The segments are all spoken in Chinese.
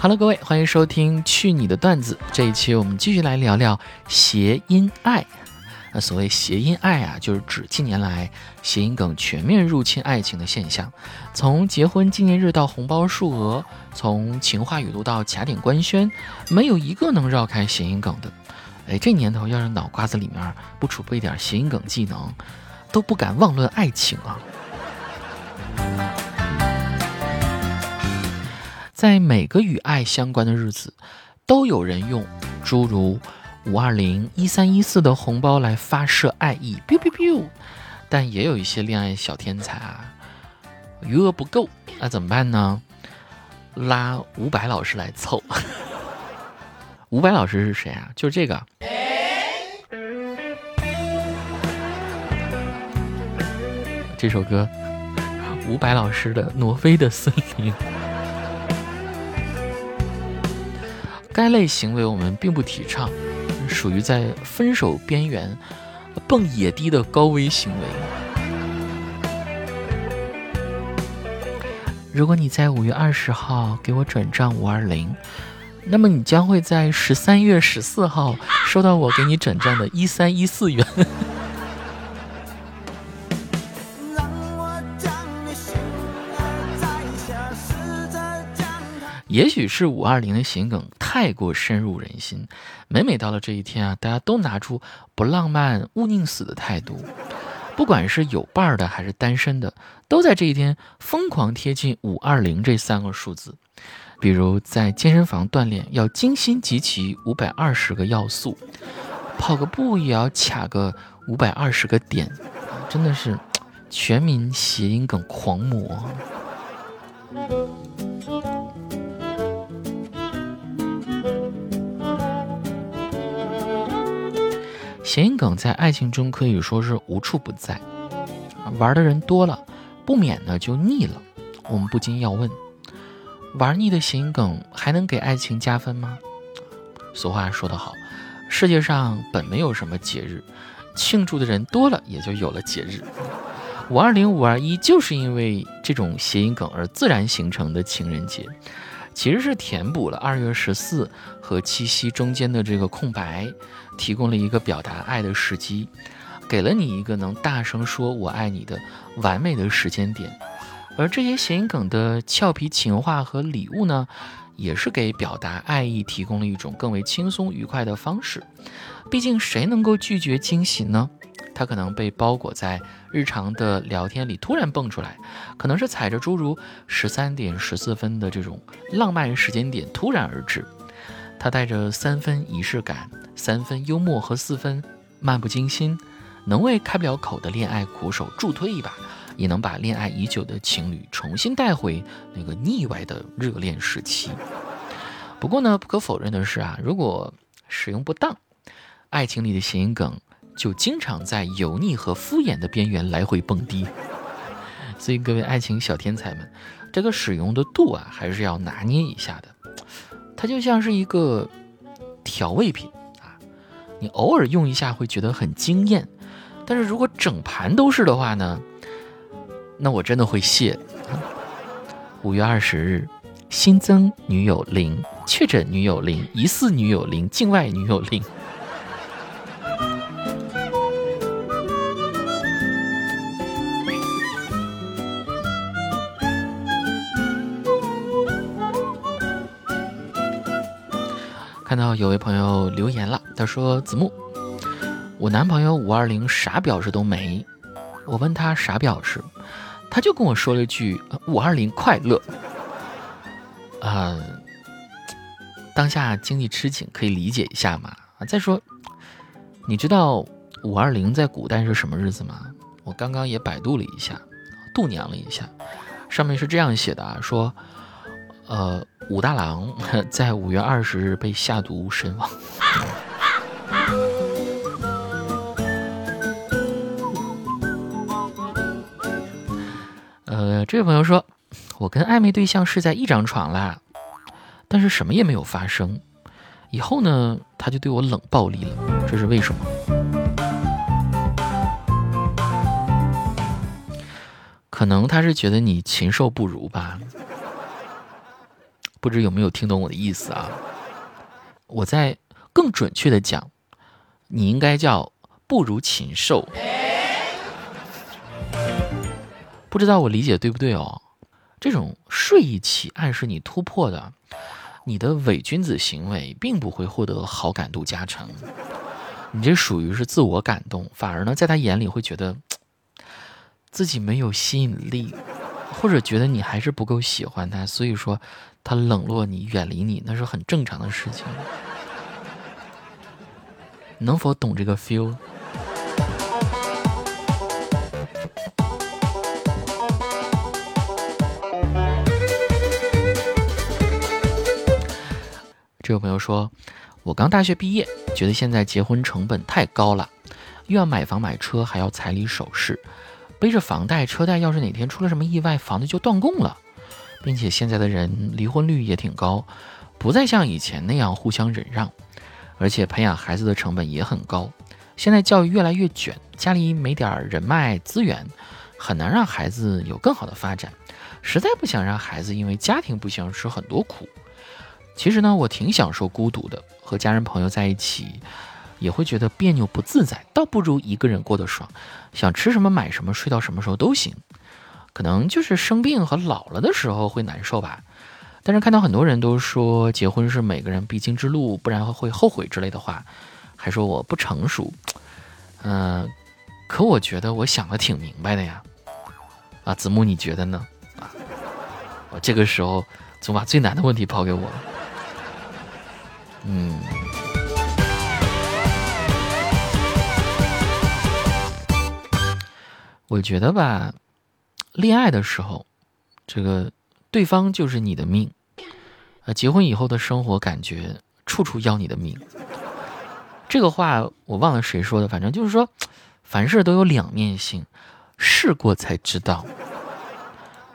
Hello，各位，欢迎收听《去你的段子》。这一期我们继续来聊聊谐音爱。那所谓谐音爱啊，就是指近年来谐音梗全面入侵爱情的现象。从结婚纪念日到红包数额，从情话语录到卡点官宣，没有一个能绕开谐音梗的。哎，这年头要是脑瓜子里面不储备点谐音梗技能，都不敢妄论爱情啊。在每个与爱相关的日子，都有人用诸如五二零、一三一四的红包来发射爱意，biu biu biu。但也有一些恋爱小天才啊，余额不够，那怎么办呢？拉伍佰老师来凑。伍佰老师是谁啊？就是这个。这首歌，伍佰老师的《挪威的森林》。该类行为我们并不提倡，属于在分手边缘蹦野迪的高危行为。如果你在五月二十号给我转账五二零，那么你将会在十三月十四号收到我给你转账的一三一四元。也许是五二零的谐梗太过深入人心，每每到了这一天啊，大家都拿出不浪漫勿宁死的态度，不管是有伴儿的还是单身的，都在这一天疯狂贴近五二零这三个数字。比如在健身房锻炼要精心集齐五百二十个要素，跑个步也要卡个五百二十个点，真的是全民谐音梗狂魔。谐音梗在爱情中可以说是无处不在，玩的人多了，不免呢就腻了。我们不禁要问：玩腻的谐音梗还能给爱情加分吗？俗话说得好，世界上本没有什么节日，庆祝的人多了，也就有了节日。五二零、五二一就是因为这种谐音梗而自然形成的情人节。其实是填补了二月十四和七夕中间的这个空白，提供了一个表达爱的时机，给了你一个能大声说我爱你的完美的时间点。而这些谐音梗的俏皮情话和礼物呢，也是给表达爱意提供了一种更为轻松愉快的方式。毕竟谁能够拒绝惊喜呢？它可能被包裹在日常的聊天里突然蹦出来，可能是踩着诸如十三点十四分的这种浪漫时间点突然而至，它带着三分仪式感、三分幽默和四分漫不经心，能为开不了口的恋爱苦手助推一把，也能把恋爱已久的情侣重新带回那个腻歪的热恋时期。不过呢，不可否认的是啊，如果使用不当，爱情里的谐音梗。就经常在油腻和敷衍的边缘来回蹦迪，所以各位爱情小天才们，这个使用的度啊，还是要拿捏一下的。它就像是一个调味品啊，你偶尔用一下会觉得很惊艳，但是如果整盘都是的话呢，那我真的会谢。五月二十日，新增女友零，确诊女友零，疑似女友零，境外女友零。有位朋友留言了，他说：“子木，我男朋友五二零啥表示都没。我问他啥表示，他就跟我说了句五二零快乐。啊，当下经济吃紧，可以理解一下嘛。啊，再说，你知道五二零在古代是什么日子吗？我刚刚也百度了一下，度娘了一下，上面是这样写的啊，说。”呃，武大郎 在五月二十日被下毒身亡。呃，这位朋友说，我跟暧昧对象是在一张床啦，但是什么也没有发生。以后呢，他就对我冷暴力了，这是为什么？可能他是觉得你禽兽不如吧？不知有没有听懂我的意思啊？我在更准确的讲，你应该叫不如禽兽。不知道我理解对不对哦？这种睡一起暗示你突破的，你的伪君子行为并不会获得好感度加成，你这属于是自我感动，反而呢，在他眼里会觉得。自己没有吸引力，或者觉得你还是不够喜欢他，所以说他冷落你、远离你，那是很正常的事情。能否懂这个 feel？这位朋友说：“我刚大学毕业，觉得现在结婚成本太高了，又要买房买车，还要彩礼首饰。”背着房贷车贷，要是哪天出了什么意外，房子就断供了，并且现在的人离婚率也挺高，不再像以前那样互相忍让，而且培养孩子的成本也很高。现在教育越来越卷，家里没点人脉资源，很难让孩子有更好的发展。实在不想让孩子因为家庭不幸吃很多苦。其实呢，我挺享受孤独的，和家人朋友在一起。也会觉得别扭不自在，倒不如一个人过得爽，想吃什么买什么，睡到什么时候都行。可能就是生病和老了的时候会难受吧。但是看到很多人都说结婚是每个人必经之路，不然会后悔之类的话，还说我不成熟。嗯，可我觉得我想的挺明白的呀。啊，子木你觉得呢？啊，我这个时候总把最难的问题抛给我。嗯。我觉得吧，恋爱的时候，这个对方就是你的命，啊，结婚以后的生活感觉处处要你的命。这个话我忘了谁说的，反正就是说，凡事都有两面性，试过才知道。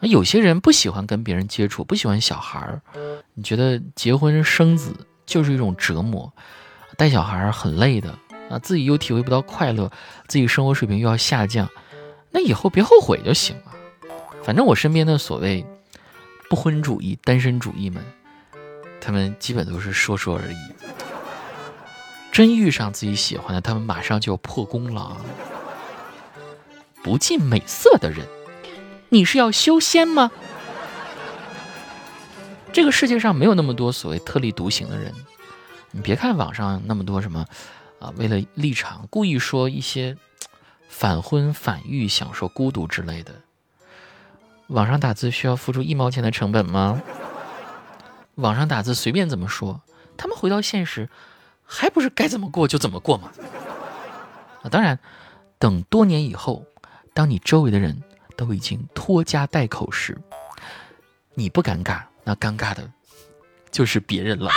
有些人不喜欢跟别人接触，不喜欢小孩儿，你觉得结婚生子就是一种折磨，带小孩很累的啊，自己又体会不到快乐，自己生活水平又要下降。那以后别后悔就行了，反正我身边的所谓不婚主义、单身主义们，他们基本都是说说而已。真遇上自己喜欢的，他们马上就要破功了。不近美色的人，你是要修仙吗？这个世界上没有那么多所谓特立独行的人。你别看网上那么多什么啊，为了立场故意说一些。反婚反育，享受孤独之类的。网上打字需要付出一毛钱的成本吗？网上打字随便怎么说，他们回到现实，还不是该怎么过就怎么过吗？啊，当然，等多年以后，当你周围的人都已经拖家带口时，你不尴尬，那尴尬的就是别人了。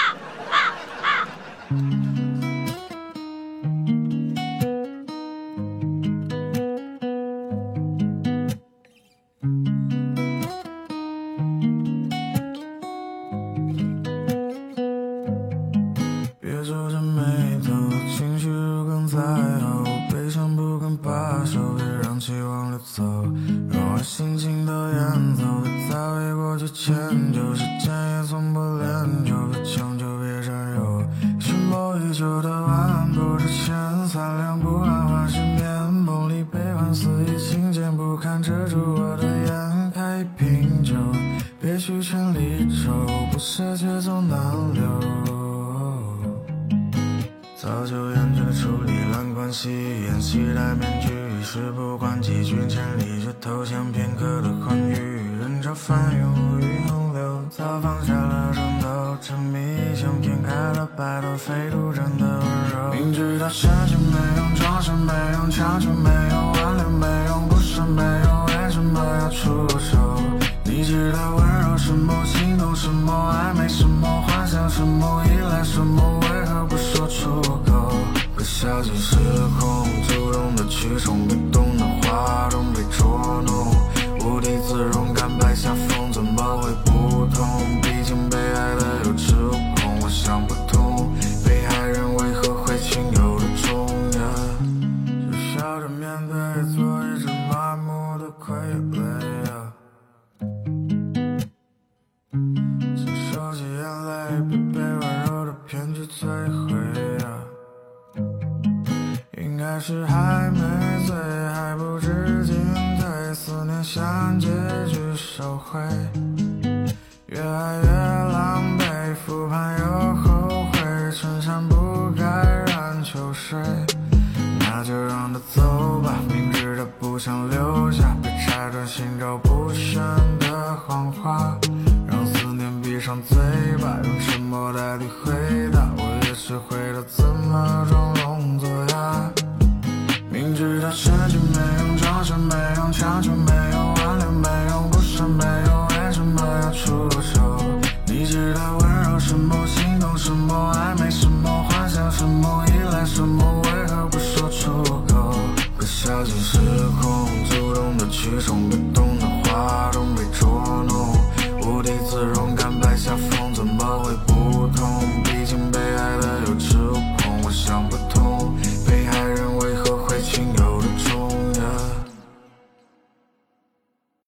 迁就，时间也从不怜就不强求，别占有。寻梦已久的晚不知前，三两步安换失眠，梦里悲欢肆意听见，不堪遮住我的眼。开一瓶酒，别去千里愁，不舍却总难留。早就厌倦处理烂关系，演戏戴面具，事不关己，卷千里却投降片刻的欢愉。这翻涌，与洪流，早放下了争斗，沉迷相片开了摆脱，飞度真的温柔。明知道深情没用，装神没用，强求没用，挽留没用，不舍没用，想结局收回，越爱越狼狈，复盘又后悔，衬衫不该染秋水，那就让它走吧，明知它不想留下，被拆穿心照不宣的谎话，让思念闭上嘴巴，用沉默代替回答，我也学会了怎么装聋作哑，明知它深情。